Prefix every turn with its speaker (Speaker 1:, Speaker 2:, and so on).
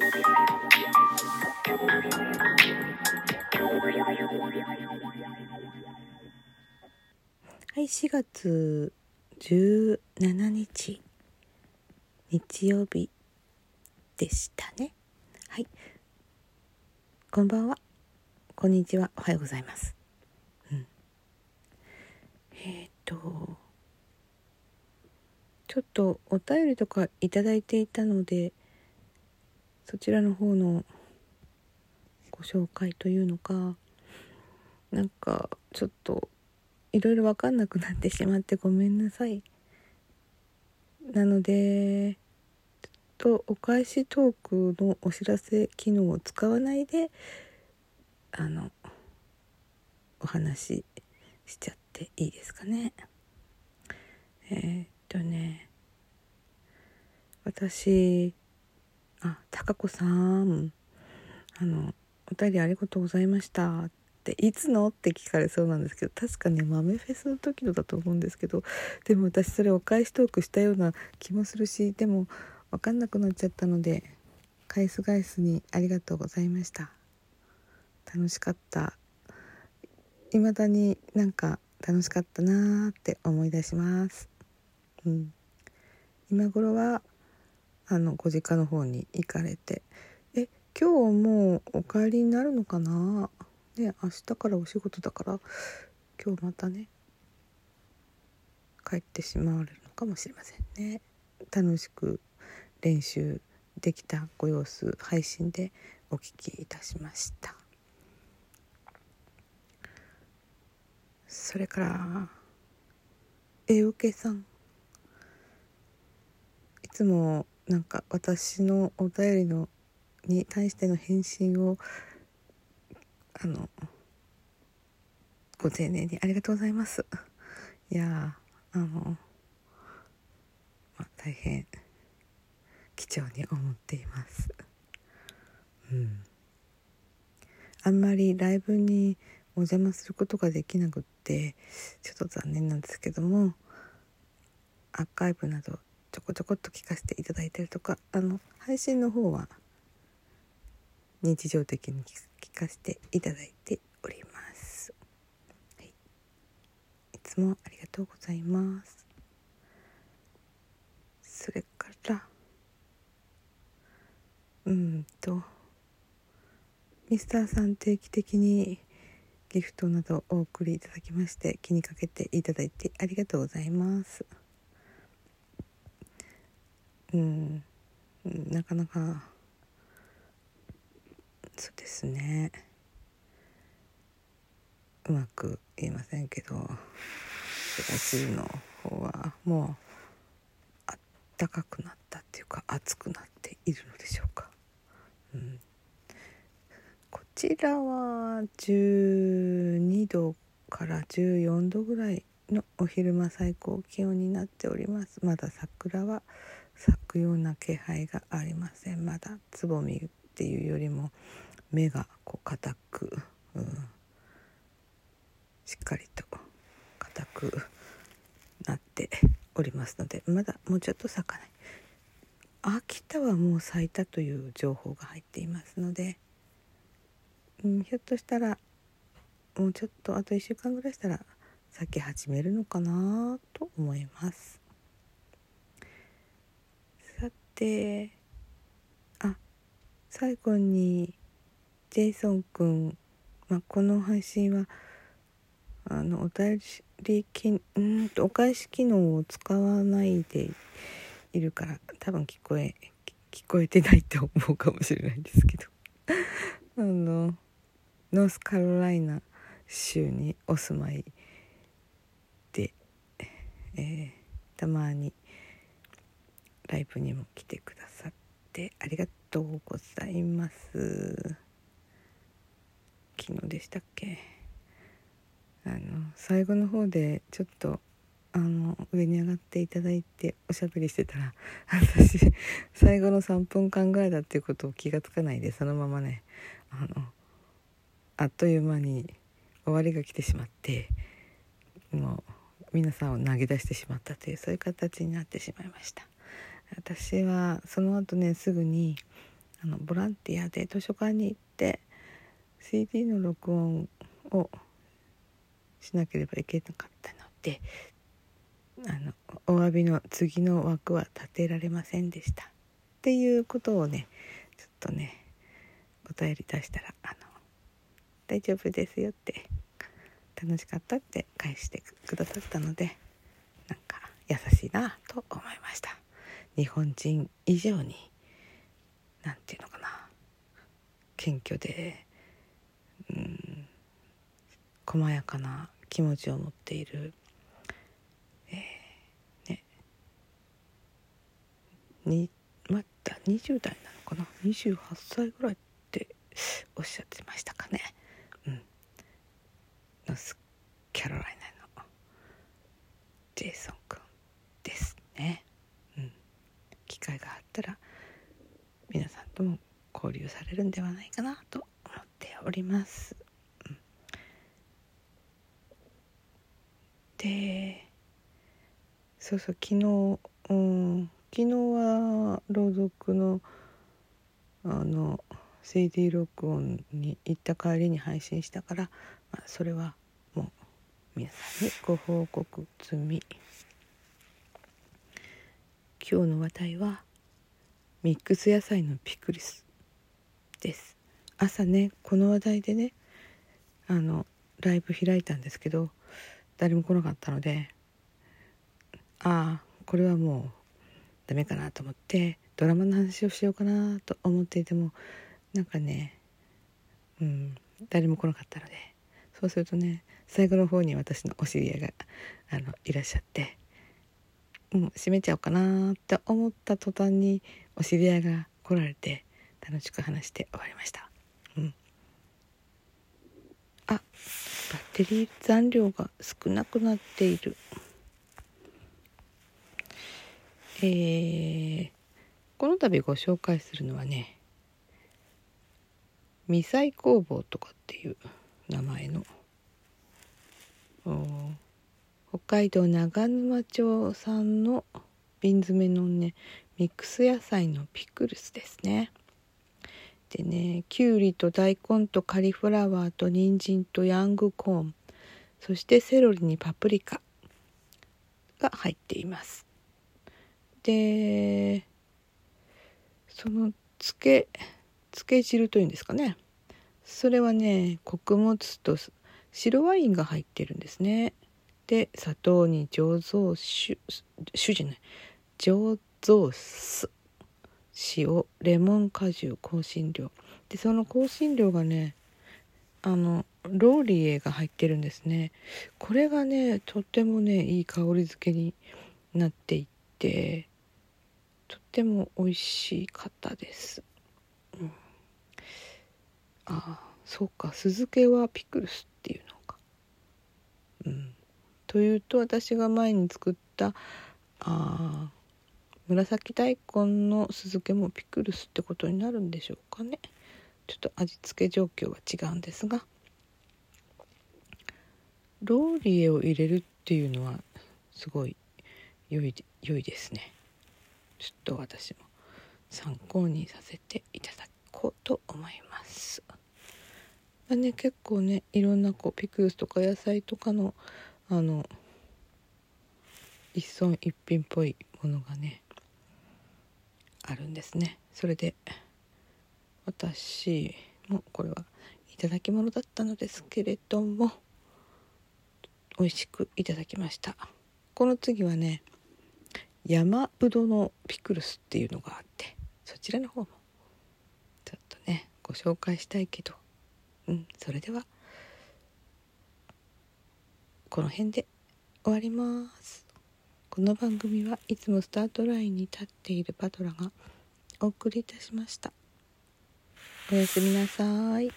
Speaker 1: はい4月17日日曜日でしたね。はい。こんばんは。こんにちは。おはようございます。うん。えっ、とちょっとお便りとかいただいていたのでそちらの方のご紹介というのかなんかちょっといろいろ分かんなくなってしまってごめんなさい。なのでちょっとお返しトークのお知らせ機能を使わないであのお話ししちゃっていいですかね。えー、っとね私あ高子さん。あのお便りありがとうございました。っていつの？って聞かれそうなんですけど確かね豆フェスの時のだと思うんですけどでも私それお返しトークしたような気もするしでも分かんなくなっちゃったので返す返すにありがとうございました。楽しかった。未だになんか楽しかったなーって思い出します。うん。今頃はあのご実家の方に行かれてえ今日もうお帰りになるのかなね明日からお仕事だから今日またね帰ってしまわれるのかもしれませんね楽しく練習できたご様子配信でお聞きいたしました。それからえおけさん。いつもなんか私のお便りのに対しての返信をあのご丁寧にありがとうございます。いやあの、まあ、大変貴重に思っています。うん。あんまりライブにお邪魔することができなくってちょっと残念なんですけどもアーカイブなどちょこちょこっと聞かせていただいたりとかあの配信の方は日常的に聞かせていただいております、はい、いつもありがとうございます。それからうんとミスターさん定期的にギフトなどお送りいただきまして気にかけていただいてありがとうございます。うん。なかなかそうですね。うまく言えませんけどブラジルの方はもうあったかくなったっていうか暑くなっているのでしょうか、うん、こちらは12度から14度ぐらいのお昼間最高気温になっております。まだ桜は咲くような気配がありません。まだつぼみっていうよりも目がこう硬く、うん、しっかりと硬くなっておりますのでまだもうちょっと咲かない。秋田はもう咲いたという情報が入っていますので、うん、ひょっとしたらもうちょっとあと1週間ぐらいしたら咲き始めるのかなと思います。さてあ最後にジェイソン君、まあ、この配信はあのお便りきんお返し機能を使わないでいるから多分聞こえ聞こえてないって思うかもしれないですけど。あのノースカロライナ州にお住まいで、えー、たまにライブにも来てくださってありがとうございます。昨日でしたっけ？あの最後の方でちょっとあの上に上がっていただいておしゃべりしてたら 私最後の3分間ぐらいだっていうことを気が付かないでそのままねあのあっという間に終わりが来てしまってもう皆さんを投げ出してしまったというそういう形になってしまいました私はその後ねすぐにあのボランティアで図書館に行って CD の録音をしなければいけなかったのであのお詫びの次の枠は立てられませんでした。っていうことをねちょっとねお便り出したらあの大丈夫ですよって楽しかったって返してくださったのでなんか優しいなと思いました日本人以上に何て言うのかな。謙虚でうん細やかな気持ちを持っている、えー、ね。にまだ20代なのかな。28歳ぐらいっておっしゃってましたかね。うん。ノスキャロライナのジェイソン君ですねうん機たら皆さんとも交流されるんではないかなと思っております。でそうそう昨日、うん、昨日は朗読のあの CD 録音に行った帰りに配信したから、まあ、それはもう皆さんにご報告済み今日の話題はミックス野菜のピクルスです。朝ねこの話題でねあのライブ開いたんですけど誰も来なかったのでああこれはもうダメかなと思ってドラマの話をしようかなと思っていてもなんかねうん誰も来なかったのでそうするとね最後の方に私のお知り合いがあのいらっしゃってもう閉めちゃおうかなって思った途端にお知り合いが来られて楽しく話して終わりました。うん、あバッテリー残量が少なくなっている。えー、この度ご紹介するのはねミサイ工房とかっていう名前の北海道長沼町産の瓶詰めのねミックス野菜のピクルスですね。でねきゅうりと大根とカリフラワーと人参とヤングコーンそしてセロリにパプリカが入っています。でそのつけつけ汁というんですかね。それはね穀物と白ワインが入ってるんですね。で砂糖に醸造酒酒じゃない。醸造酢塩レモン果汁香辛料。でその香辛料がねあのローリエが入ってるんですね。これがねとってもねいい香り付けになっていてとっても美味しかったです、うん、ああそうか酢漬けはピクルスっていうのか。うん。というと私が前に作ったあ紫大根の酢漬けもピクルスってことになるんでしょうかね。ちょっと味付け状況は違うんですが。ローリエを入れるっていうのはすごい良い良いですね。ちょっと私も参考にさせていただこうと思います。まあね結構ねいろんなこうピクルスとか野菜とかのあの一村一品っぽいものがねあるんですね。それで私もこれはいただき物だったのですけれども美味しくいただきました。この次はね山ぶどのピクルスっていうのがあってそちらの方もちょっとねご紹介したいけどうんそれではこの辺で終わります。この番組はいつもスタートラインに立っているパトラがお送りいたしました。おやすみなさい。